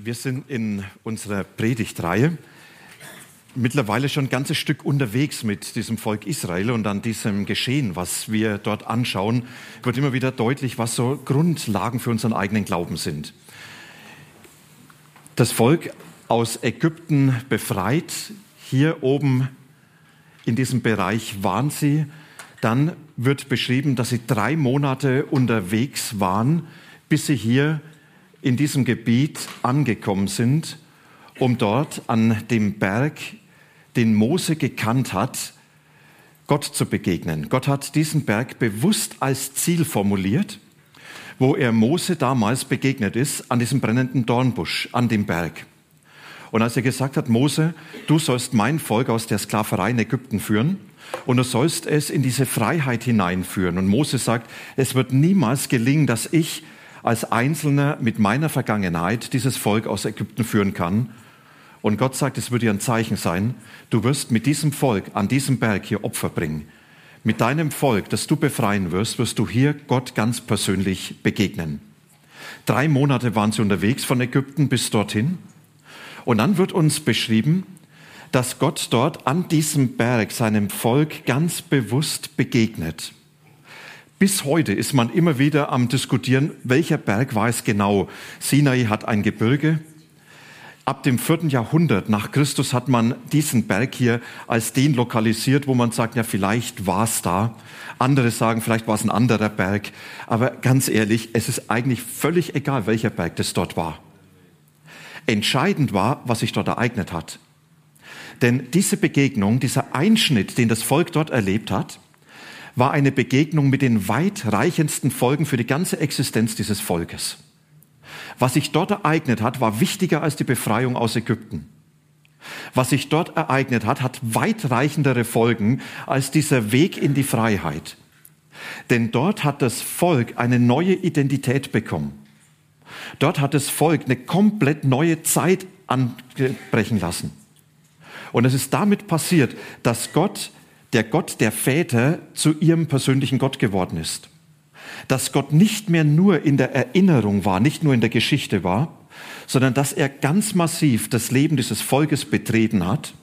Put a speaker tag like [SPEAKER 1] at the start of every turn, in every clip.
[SPEAKER 1] Wir sind in unserer Predigtreihe mittlerweile schon ein ganzes Stück unterwegs mit diesem Volk Israel und an diesem Geschehen, was wir dort anschauen, wird immer wieder deutlich, was so Grundlagen für unseren eigenen Glauben sind. Das Volk aus Ägypten befreit, hier oben in diesem Bereich waren sie. Dann wird beschrieben, dass sie drei Monate unterwegs waren, bis sie hier in diesem Gebiet angekommen sind, um dort an dem Berg, den Mose gekannt hat, Gott zu begegnen. Gott hat diesen Berg bewusst als Ziel formuliert, wo er Mose damals begegnet ist, an diesem brennenden Dornbusch, an dem Berg. Und als er gesagt hat, Mose, du sollst mein Volk aus der Sklaverei in Ägypten führen und du sollst es in diese Freiheit hineinführen. Und Mose sagt, es wird niemals gelingen, dass ich als Einzelner mit meiner Vergangenheit dieses Volk aus Ägypten führen kann. Und Gott sagt, es würde dir ein Zeichen sein, du wirst mit diesem Volk an diesem Berg hier Opfer bringen. Mit deinem Volk, das du befreien wirst, wirst du hier Gott ganz persönlich begegnen. Drei Monate waren sie unterwegs von Ägypten bis dorthin. Und dann wird uns beschrieben, dass Gott dort an diesem Berg seinem Volk ganz bewusst begegnet. Bis heute ist man immer wieder am diskutieren, welcher Berg war es genau. Sinai hat ein Gebirge. Ab dem vierten Jahrhundert nach Christus hat man diesen Berg hier als den lokalisiert, wo man sagt, ja, vielleicht war es da. Andere sagen, vielleicht war es ein anderer Berg. Aber ganz ehrlich, es ist eigentlich völlig egal, welcher Berg das dort war. Entscheidend war, was sich dort ereignet hat. Denn diese Begegnung, dieser Einschnitt, den das Volk dort erlebt hat, war eine Begegnung mit den weitreichendsten Folgen für die ganze Existenz dieses Volkes. Was sich dort ereignet hat, war wichtiger als die Befreiung aus Ägypten. Was sich dort ereignet hat, hat weitreichendere Folgen als dieser Weg in die Freiheit. Denn dort hat das Volk eine neue Identität bekommen. Dort hat das Volk eine komplett neue Zeit anbrechen lassen. Und es ist damit passiert, dass Gott der Gott der Väter zu ihrem persönlichen Gott geworden ist. Dass Gott nicht mehr nur in der Erinnerung war, nicht nur in der Geschichte war, sondern dass er ganz massiv das Leben dieses Volkes betreten hat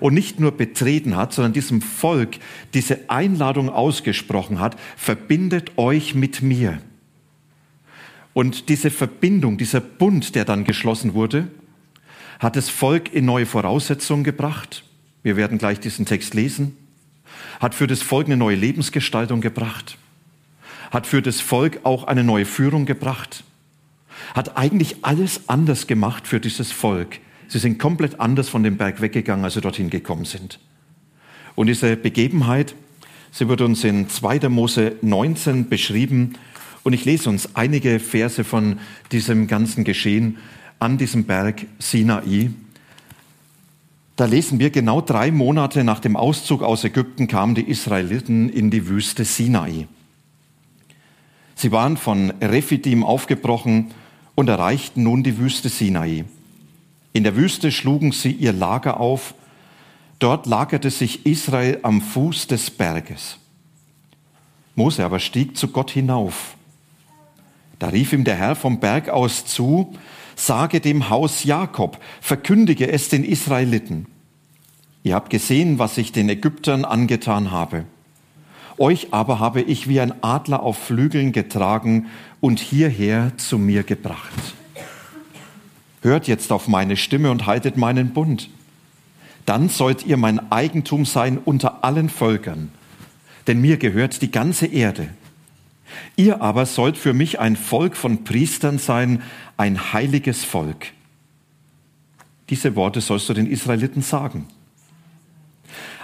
[SPEAKER 1] und nicht nur betreten hat, sondern diesem Volk diese Einladung ausgesprochen hat, verbindet euch mit mir. Und diese Verbindung, dieser Bund, der dann geschlossen wurde, hat das Volk in neue Voraussetzungen gebracht. Wir werden gleich diesen Text lesen hat für das Volk eine neue Lebensgestaltung gebracht, hat für das Volk auch eine neue Führung gebracht, hat eigentlich alles anders gemacht für dieses Volk. Sie sind komplett anders von dem Berg weggegangen, als sie dorthin gekommen sind. Und diese Begebenheit, sie wird uns in 2. Mose 19 beschrieben. Und ich lese uns einige Verse von diesem ganzen Geschehen an diesem Berg Sinai. Da lesen wir, genau drei Monate nach dem Auszug aus Ägypten kamen die Israeliten in die Wüste Sinai. Sie waren von Rephidim aufgebrochen und erreichten nun die Wüste Sinai. In der Wüste schlugen sie ihr Lager auf. Dort lagerte sich Israel am Fuß des Berges. Mose aber stieg zu Gott hinauf. Da rief ihm der Herr vom Berg aus zu, sage dem Haus Jakob, verkündige es den Israeliten. Ihr habt gesehen, was ich den Ägyptern angetan habe. Euch aber habe ich wie ein Adler auf Flügeln getragen und hierher zu mir gebracht. Hört jetzt auf meine Stimme und haltet meinen Bund. Dann sollt ihr mein Eigentum sein unter allen Völkern, denn mir gehört die ganze Erde. Ihr aber sollt für mich ein Volk von Priestern sein, ein heiliges Volk. Diese Worte sollst du den Israeliten sagen.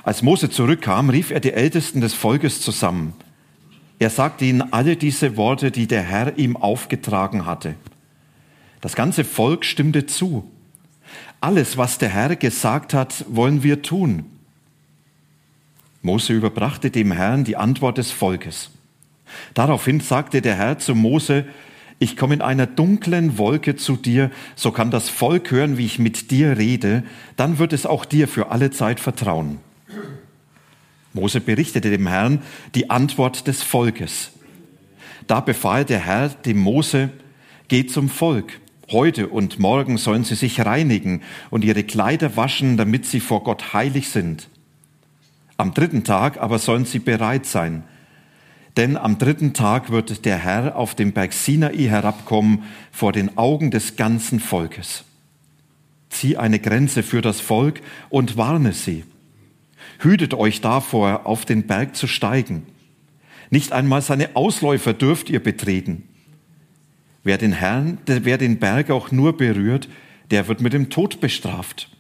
[SPEAKER 1] Als Mose zurückkam, rief er die Ältesten des Volkes zusammen. Er sagte ihnen alle diese Worte, die der Herr ihm aufgetragen hatte. Das ganze Volk stimmte zu. Alles, was der Herr gesagt hat, wollen wir tun. Mose überbrachte dem Herrn die Antwort des Volkes. Daraufhin sagte der Herr zu Mose, ich komme in einer dunklen Wolke zu dir, so kann das Volk hören, wie ich mit dir rede, dann wird es auch dir für alle Zeit vertrauen. Mose berichtete dem Herrn die Antwort des Volkes. Da befahl der Herr dem Mose, geh zum Volk. Heute und morgen sollen sie sich reinigen und ihre Kleider waschen, damit sie vor Gott heilig sind. Am dritten Tag aber sollen sie bereit sein, denn am dritten Tag wird der Herr auf dem Berg Sinai herabkommen vor den Augen des ganzen Volkes. Zieh eine Grenze für das Volk und warne sie. Hütet euch davor, auf den Berg zu steigen. Nicht einmal seine Ausläufer dürft ihr betreten. Wer den Herrn, wer den Berg auch nur berührt, der wird mit dem Tod bestraft.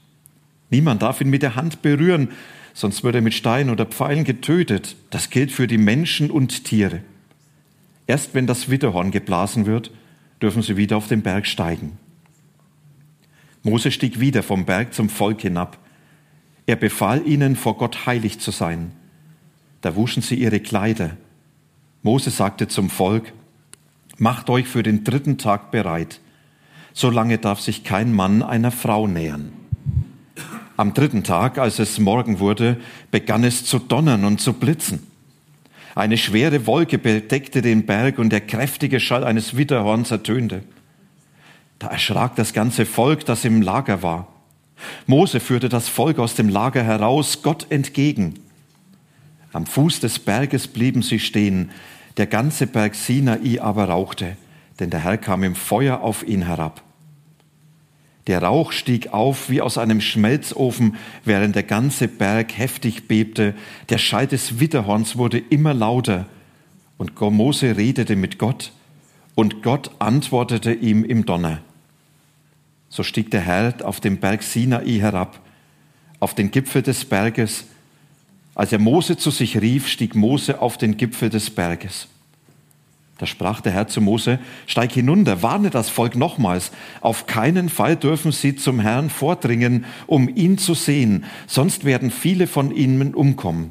[SPEAKER 1] Niemand darf ihn mit der Hand berühren, sonst wird er mit Steinen oder Pfeilen getötet. Das gilt für die Menschen und Tiere. Erst wenn das Witterhorn geblasen wird, dürfen sie wieder auf den Berg steigen. Mose stieg wieder vom Berg zum Volk hinab. Er befahl ihnen, vor Gott heilig zu sein. Da wuschen sie ihre Kleider. Mose sagte zum Volk, Macht euch für den dritten Tag bereit. Solange darf sich kein Mann einer Frau nähern. Am dritten Tag, als es Morgen wurde, begann es zu donnern und zu blitzen. Eine schwere Wolke bedeckte den Berg und der kräftige Schall eines Witterhorns ertönte. Da erschrak das ganze Volk, das im Lager war. Mose führte das Volk aus dem Lager heraus, Gott entgegen. Am Fuß des Berges blieben sie stehen, der ganze Berg Sinai aber rauchte, denn der Herr kam im Feuer auf ihn herab. Der Rauch stieg auf wie aus einem Schmelzofen, während der ganze Berg heftig bebte. Der Schall des Witterhorns wurde immer lauter. Und Mose redete mit Gott, und Gott antwortete ihm im Donner. So stieg der Herr auf den Berg Sinai herab, auf den Gipfel des Berges. Als er Mose zu sich rief, stieg Mose auf den Gipfel des Berges. Da sprach der Herr zu Mose, steig hinunter, warne das Volk nochmals. Auf keinen Fall dürfen sie zum Herrn vordringen, um ihn zu sehen, sonst werden viele von ihnen umkommen.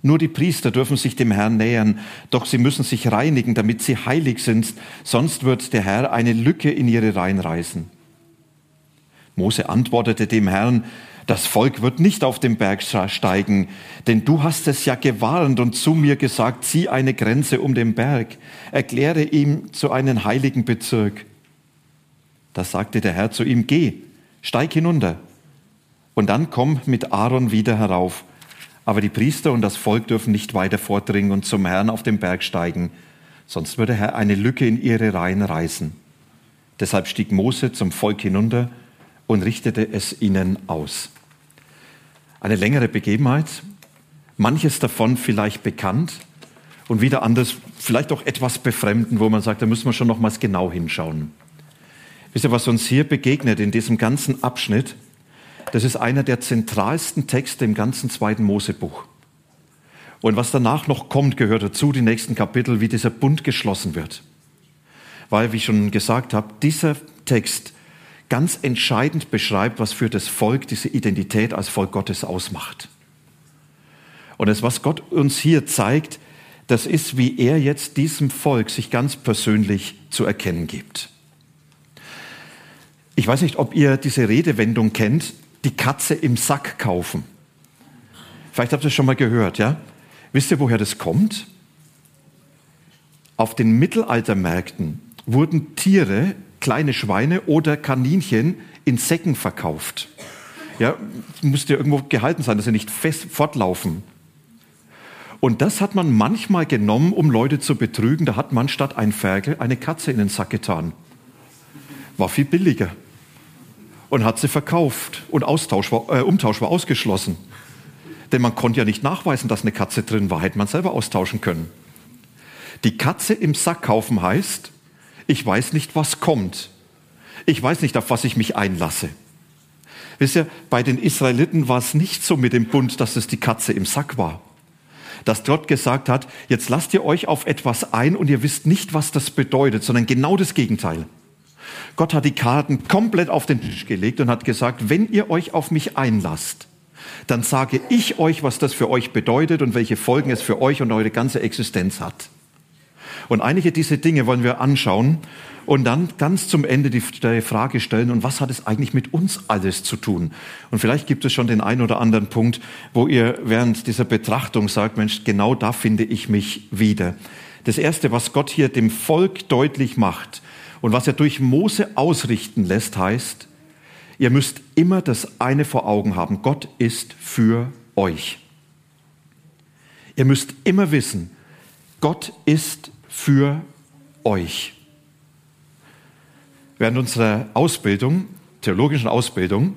[SPEAKER 1] Nur die Priester dürfen sich dem Herrn nähern, doch sie müssen sich reinigen, damit sie heilig sind, sonst wird der Herr eine Lücke in ihre Reihen reißen. Mose antwortete dem Herrn, das Volk wird nicht auf den Berg steigen, denn du hast es ja gewarnt und zu mir gesagt, zieh eine Grenze um den Berg, erkläre ihm zu einem heiligen Bezirk. Da sagte der Herr zu ihm, geh, steig hinunter und dann komm mit Aaron wieder herauf. Aber die Priester und das Volk dürfen nicht weiter vordringen und zum Herrn auf den Berg steigen, sonst würde Herr eine Lücke in ihre Reihen reißen. Deshalb stieg Mose zum Volk hinunter und richtete es ihnen aus eine längere Begebenheit, manches davon vielleicht bekannt und wieder anders, vielleicht auch etwas befremden, wo man sagt, da müssen wir schon nochmals genau hinschauen. Wisst ihr, was uns hier begegnet in diesem ganzen Abschnitt? Das ist einer der zentralsten Texte im ganzen zweiten Mosebuch. Und was danach noch kommt, gehört dazu, die nächsten Kapitel, wie dieser Bund geschlossen wird. Weil, wie ich schon gesagt habe, dieser Text ganz entscheidend beschreibt, was für das Volk diese Identität als Volk Gottes ausmacht. Und das, was Gott uns hier zeigt, das ist, wie er jetzt diesem Volk sich ganz persönlich zu erkennen gibt. Ich weiß nicht, ob ihr diese Redewendung kennt, die Katze im Sack kaufen. Vielleicht habt ihr es schon mal gehört, ja? Wisst ihr, woher das kommt? Auf den Mittelaltermärkten wurden Tiere kleine Schweine oder Kaninchen in Säcken verkauft. Ja, musste ja irgendwo gehalten sein, dass sie nicht fest fortlaufen. Und das hat man manchmal genommen, um Leute zu betrügen. Da hat man statt ein Ferkel eine Katze in den Sack getan. War viel billiger. Und hat sie verkauft. Und Austausch war, äh, Umtausch war ausgeschlossen. Denn man konnte ja nicht nachweisen, dass eine Katze drin war. Hätte man selber austauschen können. Die Katze im Sack kaufen heißt, ich weiß nicht, was kommt. Ich weiß nicht, auf was ich mich einlasse. Wisst ihr, bei den Israeliten war es nicht so mit dem Bund, dass es die Katze im Sack war. Dass Gott gesagt hat, jetzt lasst ihr euch auf etwas ein und ihr wisst nicht, was das bedeutet, sondern genau das Gegenteil. Gott hat die Karten komplett auf den Tisch gelegt und hat gesagt, wenn ihr euch auf mich einlasst, dann sage ich euch, was das für euch bedeutet und welche Folgen es für euch und eure ganze Existenz hat. Und einige dieser Dinge wollen wir anschauen und dann ganz zum Ende die, Frage stellen, und was hat es eigentlich mit uns alles zu tun? Und vielleicht gibt es schon den einen oder anderen Punkt, wo ihr während dieser Betrachtung sagt, Mensch, genau da finde ich mich wieder. Das Erste, was Gott hier dem Volk deutlich macht und was er durch Mose ausrichten lässt, heißt, ihr müsst immer das eine vor Augen haben, Gott ist für euch. Ihr müsst immer wissen, Gott ist für euch. Während unserer Ausbildung, theologischen Ausbildung,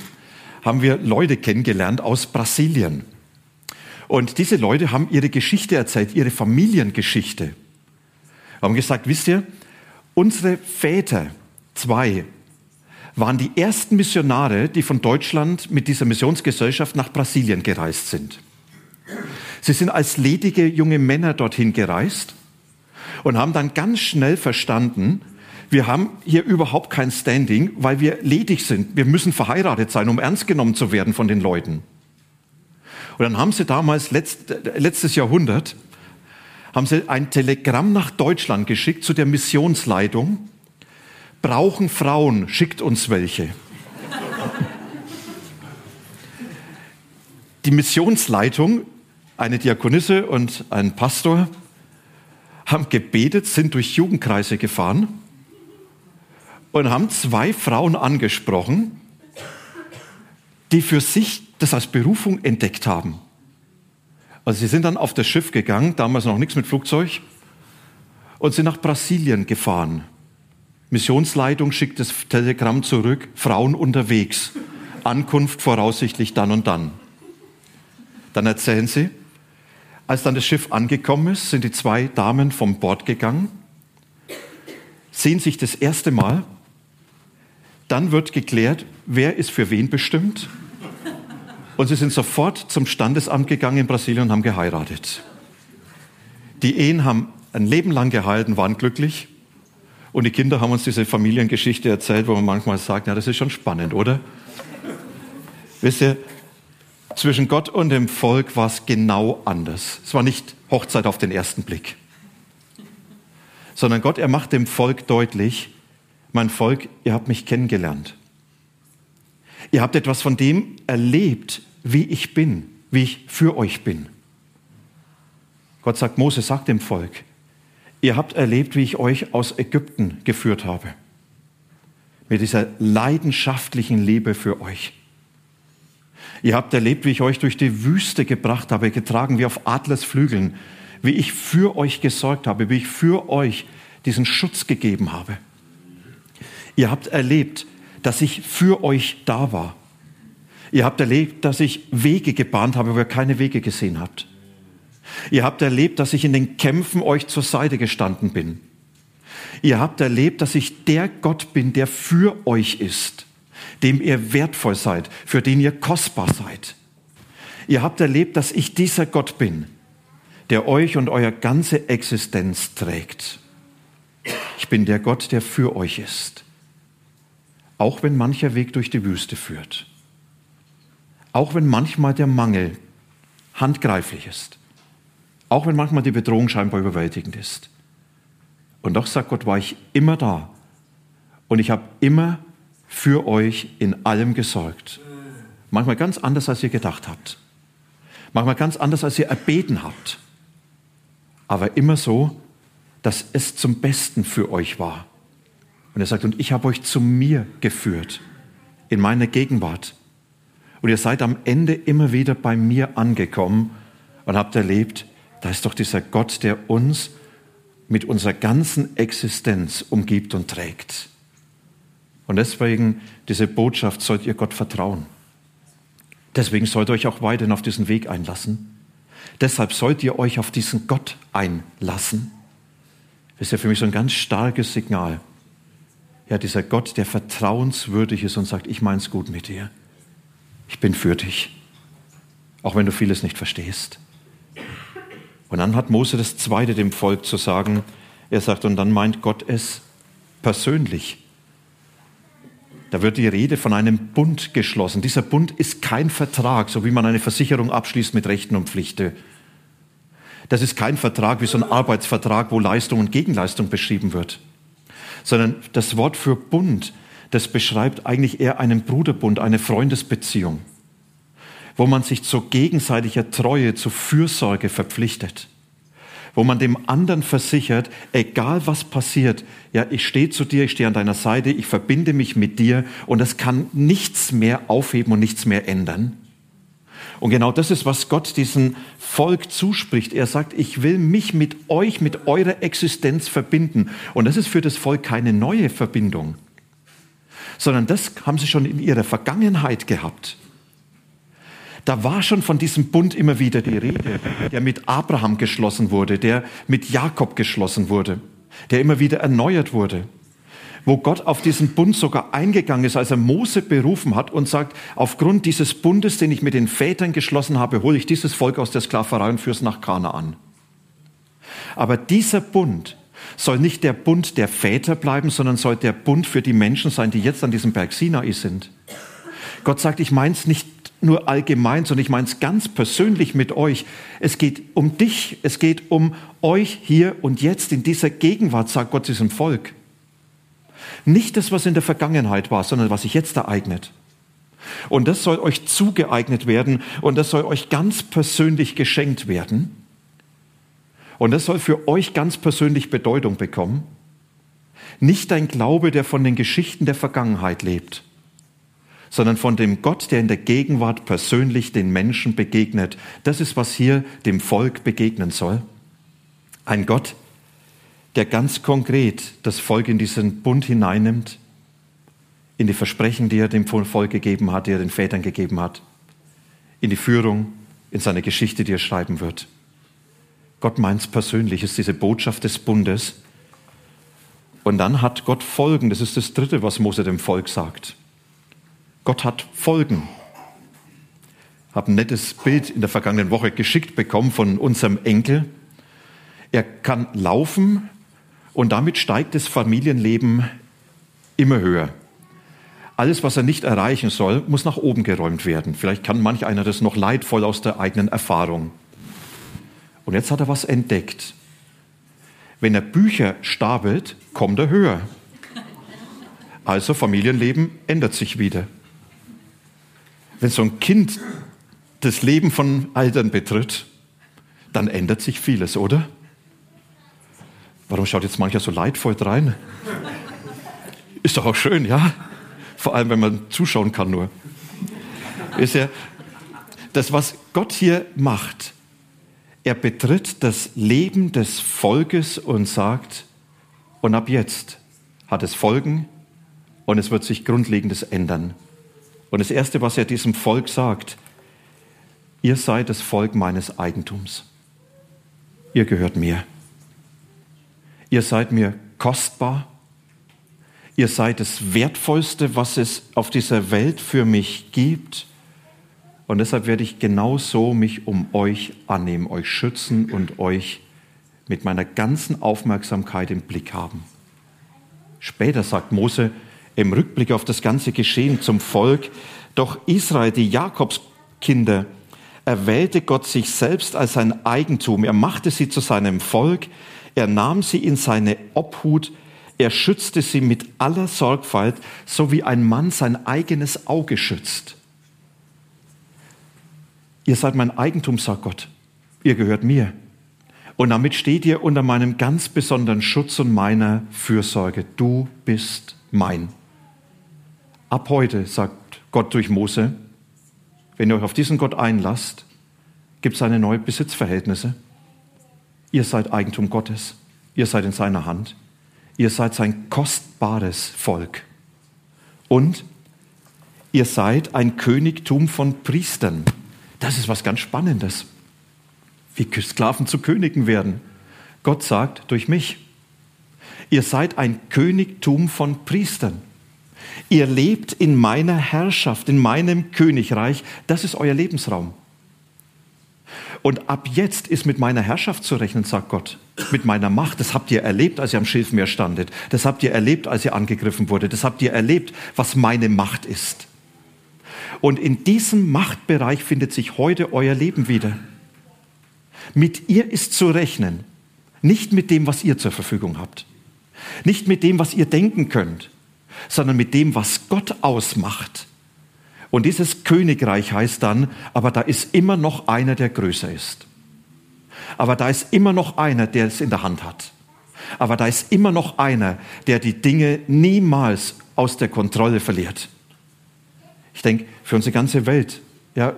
[SPEAKER 1] haben wir Leute kennengelernt aus Brasilien. Und diese Leute haben ihre Geschichte erzählt, ihre Familiengeschichte. Haben gesagt, wisst ihr, unsere Väter, zwei, waren die ersten Missionare, die von Deutschland mit dieser Missionsgesellschaft nach Brasilien gereist sind. Sie sind als ledige junge Männer dorthin gereist und haben dann ganz schnell verstanden, wir haben hier überhaupt kein Standing, weil wir ledig sind. Wir müssen verheiratet sein, um ernst genommen zu werden von den Leuten. Und dann haben sie damals, letzt, letztes Jahrhundert, haben sie ein Telegramm nach Deutschland geschickt zu der Missionsleitung. Brauchen Frauen, schickt uns welche. Die Missionsleitung, eine Diakonisse und ein Pastor, haben gebetet, sind durch Jugendkreise gefahren und haben zwei Frauen angesprochen, die für sich das als Berufung entdeckt haben. Also sie sind dann auf das Schiff gegangen, damals noch nichts mit Flugzeug, und sind nach Brasilien gefahren. Missionsleitung schickt das Telegramm zurück, Frauen unterwegs, Ankunft voraussichtlich dann und dann. Dann erzählen sie, als dann das Schiff angekommen ist, sind die zwei Damen vom Bord gegangen, sehen sich das erste Mal, dann wird geklärt, wer ist für wen bestimmt. Und sie sind sofort zum Standesamt gegangen in Brasilien und haben geheiratet. Die Ehen haben ein Leben lang gehalten, waren glücklich. Und die Kinder haben uns diese Familiengeschichte erzählt, wo man manchmal sagt, ja, das ist schon spannend, oder? Wisst ihr, zwischen Gott und dem Volk war es genau anders. Es war nicht Hochzeit auf den ersten Blick, sondern Gott, er macht dem Volk deutlich, mein Volk, ihr habt mich kennengelernt. Ihr habt etwas von dem erlebt, wie ich bin, wie ich für euch bin. Gott sagt, Mose, sagt dem Volk, ihr habt erlebt, wie ich euch aus Ägypten geführt habe. Mit dieser leidenschaftlichen Liebe für euch. Ihr habt erlebt, wie ich euch durch die Wüste gebracht habe, getragen wie auf Adlersflügeln, wie ich für euch gesorgt habe, wie ich für euch diesen Schutz gegeben habe. Ihr habt erlebt, dass ich für euch da war. Ihr habt erlebt, dass ich Wege gebahnt habe, wo ihr keine Wege gesehen habt. Ihr habt erlebt, dass ich in den Kämpfen euch zur Seite gestanden bin. Ihr habt erlebt, dass ich der Gott bin, der für euch ist dem ihr wertvoll seid, für den ihr kostbar seid. Ihr habt erlebt, dass ich dieser Gott bin, der euch und euer ganze Existenz trägt. Ich bin der Gott, der für euch ist. Auch wenn mancher Weg durch die Wüste führt. Auch wenn manchmal der Mangel handgreiflich ist. Auch wenn manchmal die Bedrohung scheinbar überwältigend ist. Und doch sagt Gott, war ich immer da. Und ich habe immer für euch in allem gesorgt. Manchmal ganz anders, als ihr gedacht habt. Manchmal ganz anders, als ihr erbeten habt. Aber immer so, dass es zum Besten für euch war. Und er sagt, und ich habe euch zu mir geführt, in meine Gegenwart. Und ihr seid am Ende immer wieder bei mir angekommen und habt erlebt, da ist doch dieser Gott, der uns mit unserer ganzen Existenz umgibt und trägt. Und deswegen, diese Botschaft, sollt ihr Gott vertrauen. Deswegen sollt ihr euch auch weiterhin auf diesen Weg einlassen. Deshalb sollt ihr euch auf diesen Gott einlassen. Das ist ja für mich so ein ganz starkes Signal. Ja, dieser Gott, der vertrauenswürdig ist und sagt, ich mein's gut mit dir. Ich bin für dich. Auch wenn du vieles nicht verstehst. Und dann hat Mose das Zweite dem Volk zu sagen. Er sagt, und dann meint Gott es persönlich Da wird die Rede von einem Bund geschlossen. Dieser Bund ist kein Vertrag, so wie man eine Versicherung abschließt mit Rechten und Pflichten. Das ist kein Vertrag wie so ein Arbeitsvertrag, wo Leistung und Gegenleistung beschrieben wird, sondern das Wort für Bund, das beschreibt eigentlich eher einen Bruderbund, eine Freundesbeziehung, wo man sich zu gegenseitiger Treue, zu Fürsorge verpflichtet wo man dem anderen versichert, egal was passiert, ja, ich stehe zu dir, ich stehe an deiner Seite, ich verbinde mich mit dir und es kann nichts mehr aufheben und nichts mehr ändern. Und genau das ist, was Gott diesem Volk zuspricht. Er sagt, ich will mich mit euch, mit eurer Existenz verbinden. Und das ist für das Volk keine neue Verbindung, sondern das haben sie schon in ihrer Vergangenheit gehabt. Da war schon von diesem Bund immer wieder die Rede, der mit Abraham geschlossen wurde, der mit Jakob geschlossen wurde, der immer wieder erneuert wurde wo Gott auf diesen Bund sogar eingegangen ist, als er Mose berufen hat und sagt, aufgrund dieses Bundes, den ich mit den Vätern geschlossen habe, hole ich dieses Volk aus der Sklaverei und führe es nach Kanaan. Aber dieser Bund soll nicht der Bund der Väter bleiben, sondern soll der Bund für die Menschen sein, die jetzt an diesem Berg Sinai sind. Gott sagt, ich meine es nicht nur allgemein, sondern ich meine es ganz persönlich mit euch. Es geht um dich, es geht um euch hier und jetzt in dieser Gegenwart, sagt Gott diesem Volk. Nicht das, was in der Vergangenheit war, sondern was sich jetzt ereignet. Und das soll euch zugeeignet werden und das soll euch ganz persönlich geschenkt werden. Und das soll für euch ganz persönlich Bedeutung bekommen. Nicht ein Glaube, der von den Geschichten der Vergangenheit lebt, sondern von dem Gott, der in der Gegenwart persönlich den Menschen begegnet. Das ist, was hier dem Volk begegnen soll. Ein Gott, der ganz konkret das Volk in diesen Bund hineinnimmt, in die Versprechen, die er dem Volk gegeben hat, die er den Vätern gegeben hat, in die Führung, in seine Geschichte, die er schreiben wird. Gott meint es persönlich, ist diese Botschaft des Bundes. Und dann hat Gott Folgen. Das ist das Dritte, was Mose dem Volk sagt. Gott hat Folgen. Ich habe ein nettes Bild in der vergangenen Woche geschickt bekommen von unserem Enkel. Er kann laufen, und damit steigt das Familienleben immer höher. Alles, was er nicht erreichen soll, muss nach oben geräumt werden. Vielleicht kann manch einer das noch leidvoll aus der eigenen Erfahrung. Und jetzt hat er was entdeckt. Wenn er Bücher stapelt, kommt er höher. Also Familienleben ändert sich wieder. Wenn so ein Kind das Leben von Eltern betritt, dann ändert sich vieles, oder? Warum schaut jetzt mancher so leidvoll rein? Ist doch auch schön, ja? Vor allem, wenn man zuschauen kann nur. Ist ja das, was Gott hier macht. Er betritt das Leben des Volkes und sagt, und ab jetzt hat es Folgen und es wird sich Grundlegendes ändern. Und das Erste, was er diesem Volk sagt, ihr seid das Volk meines Eigentums. Ihr gehört mir. Ihr seid mir kostbar. Ihr seid das Wertvollste, was es auf dieser Welt für mich gibt. Und deshalb werde ich genauso mich um euch annehmen, euch schützen und euch mit meiner ganzen Aufmerksamkeit im Blick haben. Später sagt Mose im Rückblick auf das ganze Geschehen zum Volk, doch Israel, die Jakobskinder, erwählte Gott sich selbst als sein Eigentum. Er machte sie zu seinem Volk. Er nahm sie in seine Obhut, er schützte sie mit aller Sorgfalt, so wie ein Mann sein eigenes Auge schützt. Ihr seid mein Eigentum, sagt Gott. Ihr gehört mir. Und damit steht ihr unter meinem ganz besonderen Schutz und meiner Fürsorge. Du bist mein. Ab heute, sagt Gott durch Mose, wenn ihr euch auf diesen Gott einlasst, gibt es eine neue Besitzverhältnisse. Ihr seid Eigentum Gottes. Ihr seid in seiner Hand. Ihr seid sein kostbares Volk. Und ihr seid ein Königtum von Priestern. Das ist was ganz Spannendes. Wie Sklaven zu Königen werden. Gott sagt durch mich. Ihr seid ein Königtum von Priestern. Ihr lebt in meiner Herrschaft, in meinem Königreich. Das ist euer Lebensraum. Und ab jetzt ist mit meiner Herrschaft zu rechnen, sagt Gott. Mit meiner Macht. Das habt ihr erlebt, als ihr am Schilfmeer standet. Das habt ihr erlebt, als ihr angegriffen wurde. Das habt ihr erlebt, was meine Macht ist. Und in diesem Machtbereich findet sich heute euer Leben wieder. Mit ihr ist zu rechnen. Nicht mit dem, was ihr zur Verfügung habt. Nicht mit dem, was ihr denken könnt, sondern mit dem, was Gott ausmacht. Und dieses Königreich heißt dann, aber da ist immer noch einer, der größer ist. Aber da ist immer noch einer, der es in der Hand hat. Aber da ist immer noch einer, der die Dinge niemals aus der Kontrolle verliert. Ich denke, für unsere ganze Welt, ja,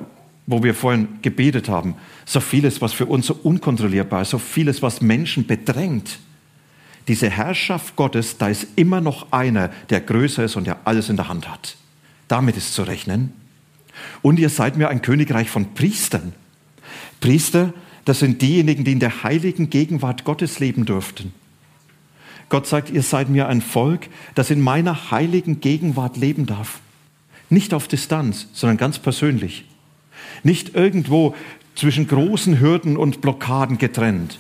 [SPEAKER 1] wo wir vorhin gebetet haben, so vieles, was für uns so unkontrollierbar ist, so vieles, was Menschen bedrängt. Diese Herrschaft Gottes, da ist immer noch einer, der größer ist und der alles in der Hand hat. Damit ist zu rechnen. Und ihr seid mir ein Königreich von Priestern. Priester, das sind diejenigen, die in der heiligen Gegenwart Gottes leben durften. Gott sagt, ihr seid mir ein Volk, das in meiner heiligen Gegenwart leben darf. Nicht auf Distanz, sondern ganz persönlich. Nicht irgendwo zwischen großen Hürden und Blockaden getrennt,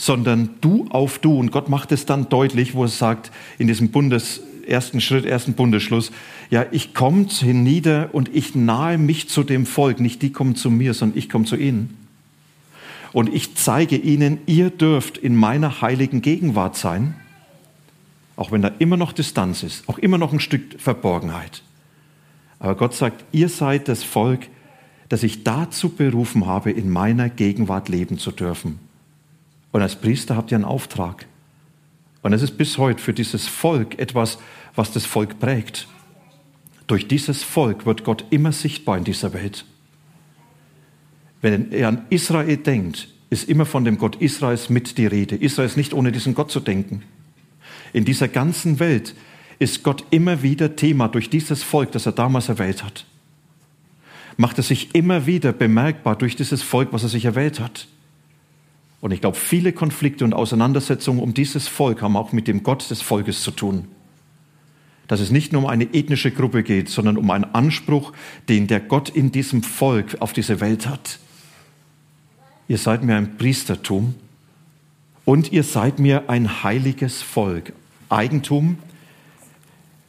[SPEAKER 1] sondern du auf du. Und Gott macht es dann deutlich, wo es sagt, in diesem Bundes, ersten Schritt, ersten Bundesschluss, ja, ich komme hinnieder und ich nahe mich zu dem Volk. Nicht die kommen zu mir, sondern ich komme zu ihnen. Und ich zeige ihnen, ihr dürft in meiner heiligen Gegenwart sein, auch wenn da immer noch Distanz ist, auch immer noch ein Stück Verborgenheit. Aber Gott sagt, ihr seid das Volk, das ich dazu berufen habe, in meiner Gegenwart leben zu dürfen. Und als Priester habt ihr einen Auftrag. Und es ist bis heute für dieses Volk etwas, was das Volk prägt. Durch dieses Volk wird Gott immer sichtbar in dieser Welt. Wenn er an Israel denkt, ist immer von dem Gott Israels mit die Rede. Israel ist nicht ohne diesen Gott zu denken. In dieser ganzen Welt ist Gott immer wieder Thema durch dieses Volk, das er damals erwählt hat. Macht er sich immer wieder bemerkbar durch dieses Volk, was er sich erwählt hat. Und ich glaube, viele Konflikte und Auseinandersetzungen um dieses Volk haben auch mit dem Gott des Volkes zu tun. Dass es nicht nur um eine ethnische Gruppe geht, sondern um einen Anspruch, den der Gott in diesem Volk auf diese Welt hat. Ihr seid mir ein Priestertum und ihr seid mir ein heiliges Volk. Eigentum,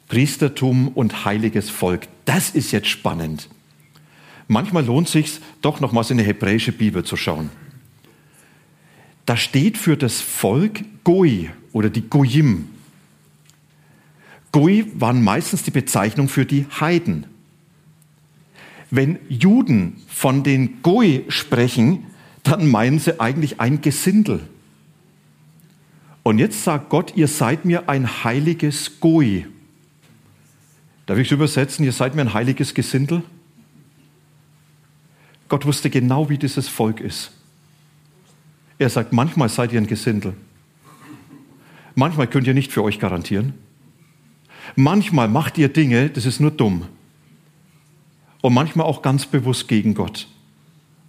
[SPEAKER 1] Priestertum und heiliges Volk. Das ist jetzt spannend. Manchmal lohnt es sich doch nochmals in die hebräische Bibel zu schauen. Da steht für das Volk Goi oder die Goyim. Goi waren meistens die Bezeichnung für die Heiden. Wenn Juden von den Goi sprechen, dann meinen sie eigentlich ein Gesindel. Und jetzt sagt Gott, ihr seid mir ein heiliges Goi. Darf ich es übersetzen? Ihr seid mir ein heiliges Gesindel. Gott wusste genau, wie dieses Volk ist. Er sagt, manchmal seid ihr ein Gesindel. Manchmal könnt ihr nicht für euch garantieren. Manchmal macht ihr Dinge, das ist nur dumm. Und manchmal auch ganz bewusst gegen Gott.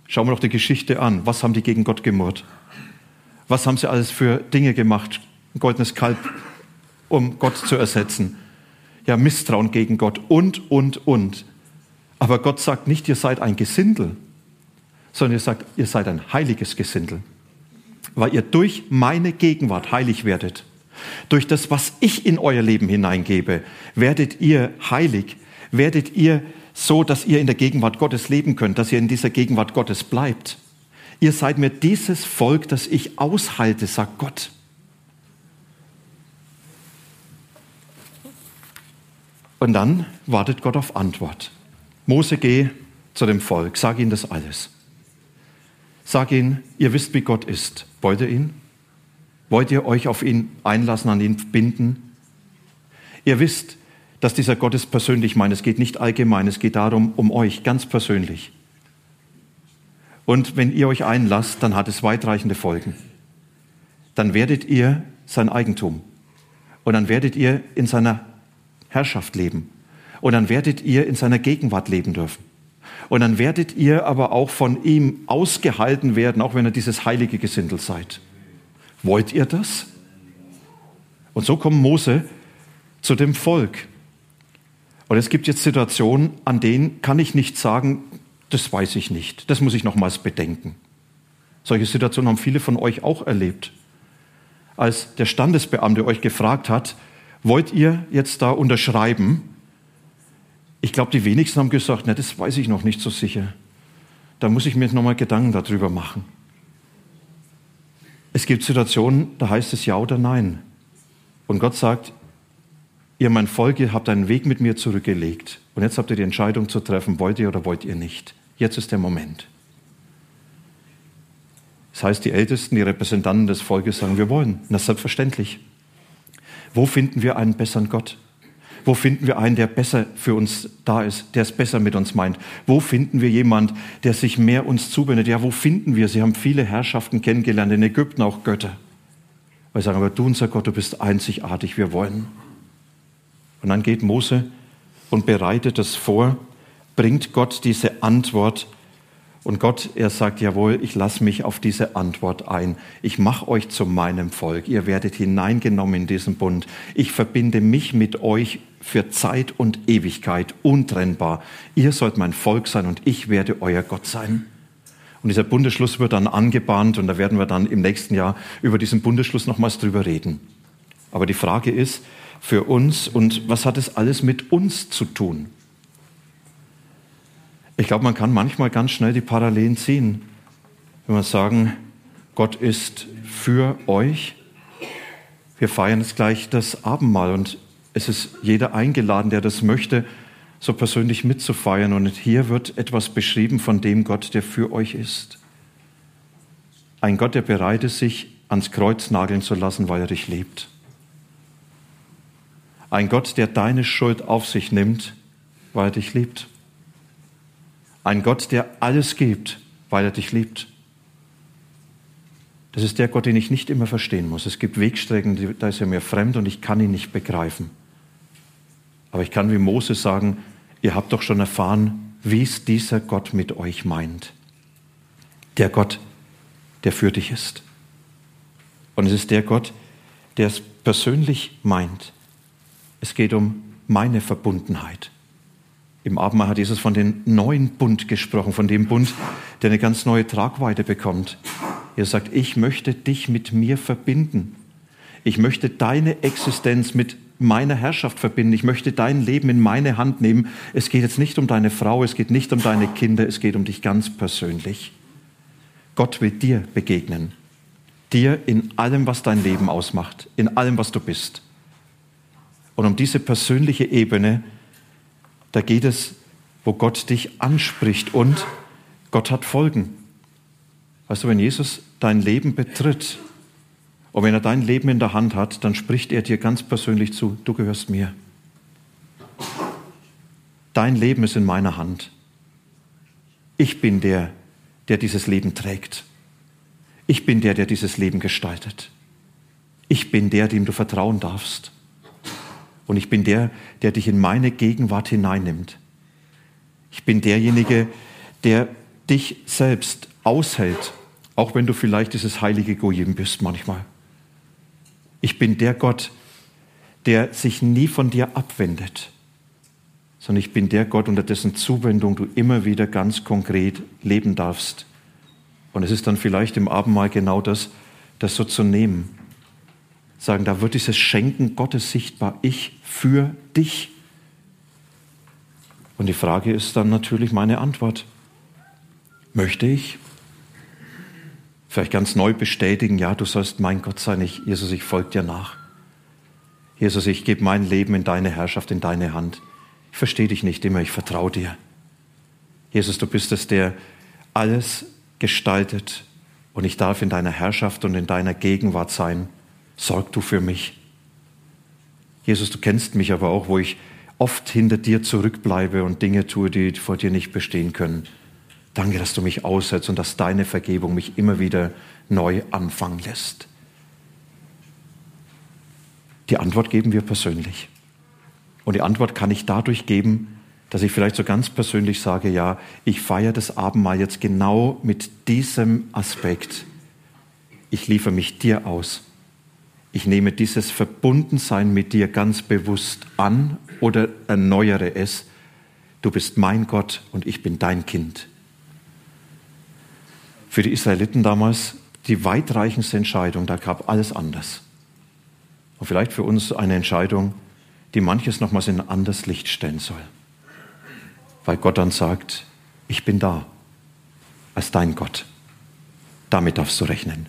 [SPEAKER 1] Schauen wir doch die Geschichte an. Was haben die gegen Gott gemurrt? Was haben sie alles für Dinge gemacht? Ein goldenes Kalb, um Gott zu ersetzen ja, Misstrauen gegen Gott und, und, und. Aber Gott sagt nicht, ihr seid ein Gesindel, sondern ihr sagt, ihr seid ein heiliges Gesindel. Weil ihr durch meine Gegenwart heilig werdet. Durch das, was ich in euer Leben hineingebe, werdet ihr heilig, werdet ihr so, dass ihr in der Gegenwart Gottes leben könnt, dass ihr in dieser Gegenwart Gottes bleibt. Ihr seid mir dieses Volk, das ich aushalte, sagt Gott. Und dann wartet Gott auf Antwort. Mose, geh zu dem Volk, sag ihnen das alles. Sag ihnen, ihr wisst, wie Gott ist. Wollt ihr ihn? Wollt ihr euch auf ihn einlassen, an ihn binden? Ihr wisst, dass dieser Gott es persönlich meint. Es geht nicht allgemein, es geht darum, um euch ganz persönlich. Und wenn ihr euch einlasst, dann hat es weitreichende Folgen. Dann werdet ihr sein Eigentum. Und dann werdet ihr in seiner Herrschaft leben. Und dann werdet ihr in seiner Gegenwart leben dürfen. Und dann werdet ihr aber auch von ihm ausgehalten werden, auch wenn ihr dieses heilige Gesindel seid. Wollt ihr das? Und so kommt Mose zu dem Volk. Und es gibt jetzt Situationen, an denen kann ich nicht sagen, das weiß ich nicht, das muss ich nochmals bedenken. Solche Situationen haben viele von euch auch erlebt. Als der Standesbeamte euch gefragt hat, wollt ihr jetzt da unterschreiben? Ich glaube, die wenigsten haben gesagt, na, das weiß ich noch nicht so sicher. Da muss ich mir nochmal Gedanken darüber machen. Es gibt Situationen, da heißt es ja oder nein. Und Gott sagt, ihr mein Volk, ihr habt einen Weg mit mir zurückgelegt. Und jetzt habt ihr die Entscheidung zu treffen, wollt ihr oder wollt ihr nicht. Jetzt ist der Moment. Das heißt, die Ältesten, die Repräsentanten des Volkes sagen, wir wollen. Ist selbstverständlich. Wo finden wir einen besseren Gott? Wo finden wir einen, der besser für uns da ist, der es besser mit uns meint? Wo finden wir jemand, der sich mehr uns zuwendet? Ja, wo finden wir? Sie haben viele Herrschaften kennengelernt, in Ägypten auch Götter. Weil sie sagen, aber du, unser Gott, du bist einzigartig, wir wollen. Und dann geht Mose und bereitet es vor, bringt Gott diese Antwort und Gott, er sagt, jawohl, ich lasse mich auf diese Antwort ein. Ich mache euch zu meinem Volk. Ihr werdet hineingenommen in diesen Bund. Ich verbinde mich mit euch für Zeit und Ewigkeit untrennbar. Ihr sollt mein Volk sein und ich werde euer Gott sein. Und dieser Bundesschluss wird dann angebahnt und da werden wir dann im nächsten Jahr über diesen Bundesschluss nochmals drüber reden. Aber die Frage ist für uns und was hat es alles mit uns zu tun? Ich glaube, man kann manchmal ganz schnell die Parallelen ziehen. Wenn wir sagen, Gott ist für euch. Wir feiern jetzt gleich das Abendmahl und es ist jeder eingeladen, der das möchte, so persönlich mitzufeiern. Und hier wird etwas beschrieben von dem Gott, der für euch ist. Ein Gott, der bereit ist, sich ans Kreuz nageln zu lassen, weil er dich liebt. Ein Gott, der deine Schuld auf sich nimmt, weil er dich liebt. Ein Gott, der alles gibt, weil er dich liebt. Das ist der Gott, den ich nicht immer verstehen muss. Es gibt Wegstrecken, da ist er mir fremd und ich kann ihn nicht begreifen. Aber ich kann wie Mose sagen, ihr habt doch schon erfahren, wie es dieser Gott mit euch meint. Der Gott, der für dich ist. Und es ist der Gott, der es persönlich meint. Es geht um meine Verbundenheit. Im Abendmahl hat Jesus von dem neuen Bund gesprochen, von dem Bund, der eine ganz neue Tragweite bekommt. Er sagt, ich möchte dich mit mir verbinden. Ich möchte deine Existenz mit meiner Herrschaft verbinden. Ich möchte dein Leben in meine Hand nehmen. Es geht jetzt nicht um deine Frau, es geht nicht um deine Kinder, es geht um dich ganz persönlich. Gott will dir begegnen. Dir in allem, was dein Leben ausmacht, in allem, was du bist. Und um diese persönliche Ebene da geht es, wo Gott dich anspricht und Gott hat Folgen. Weißt du, wenn Jesus dein Leben betritt und wenn er dein Leben in der Hand hat, dann spricht er dir ganz persönlich zu, du gehörst mir. Dein Leben ist in meiner Hand. Ich bin der, der dieses Leben trägt. Ich bin der, der dieses Leben gestaltet. Ich bin der, dem du vertrauen darfst. Und ich bin der, der dich in meine Gegenwart hineinnimmt. Ich bin derjenige, der dich selbst aushält, auch wenn du vielleicht dieses heilige Gojim bist manchmal. Ich bin der Gott, der sich nie von dir abwendet, sondern ich bin der Gott, unter dessen Zuwendung du immer wieder ganz konkret leben darfst. Und es ist dann vielleicht im Abendmahl genau das, das so zu nehmen sagen, da wird dieses Schenken Gottes sichtbar. Ich für dich. Und die Frage ist dann natürlich meine Antwort. Möchte ich? Vielleicht ganz neu bestätigen, ja, du sollst mein Gott sein, ich, Jesus, ich folge dir nach. Jesus, ich gebe mein Leben in deine Herrschaft, in deine Hand. Ich verstehe dich nicht immer, ich vertraue dir. Jesus, du bist es, der alles gestaltet und ich darf in deiner Herrschaft und in deiner Gegenwart sein sorg du für mich. Jesus, du kennst mich aber auch, wo ich oft hinter dir zurückbleibe und Dinge tue, die vor dir nicht bestehen können. Danke, dass du mich aussetzt und dass deine Vergebung mich immer wieder neu anfangen lässt. Die Antwort geben wir persönlich. Und die Antwort kann ich dadurch geben, dass ich vielleicht so ganz persönlich sage, ja, ich feiere das Abendmahl jetzt genau mit diesem Aspekt. Ich liefere mich dir aus ich nehme dieses Verbundensein mit dir ganz bewusst an oder erneuere es. Du bist mein Gott und ich bin dein Kind. Für die Israeliten damals die weitreichendste Entscheidung, da gab alles anders. Und vielleicht für uns eine Entscheidung, die manches nochmals in ein anderes Licht stellen soll. Weil Gott dann sagt, ich bin da als dein Gott. Damit darfst du rechnen.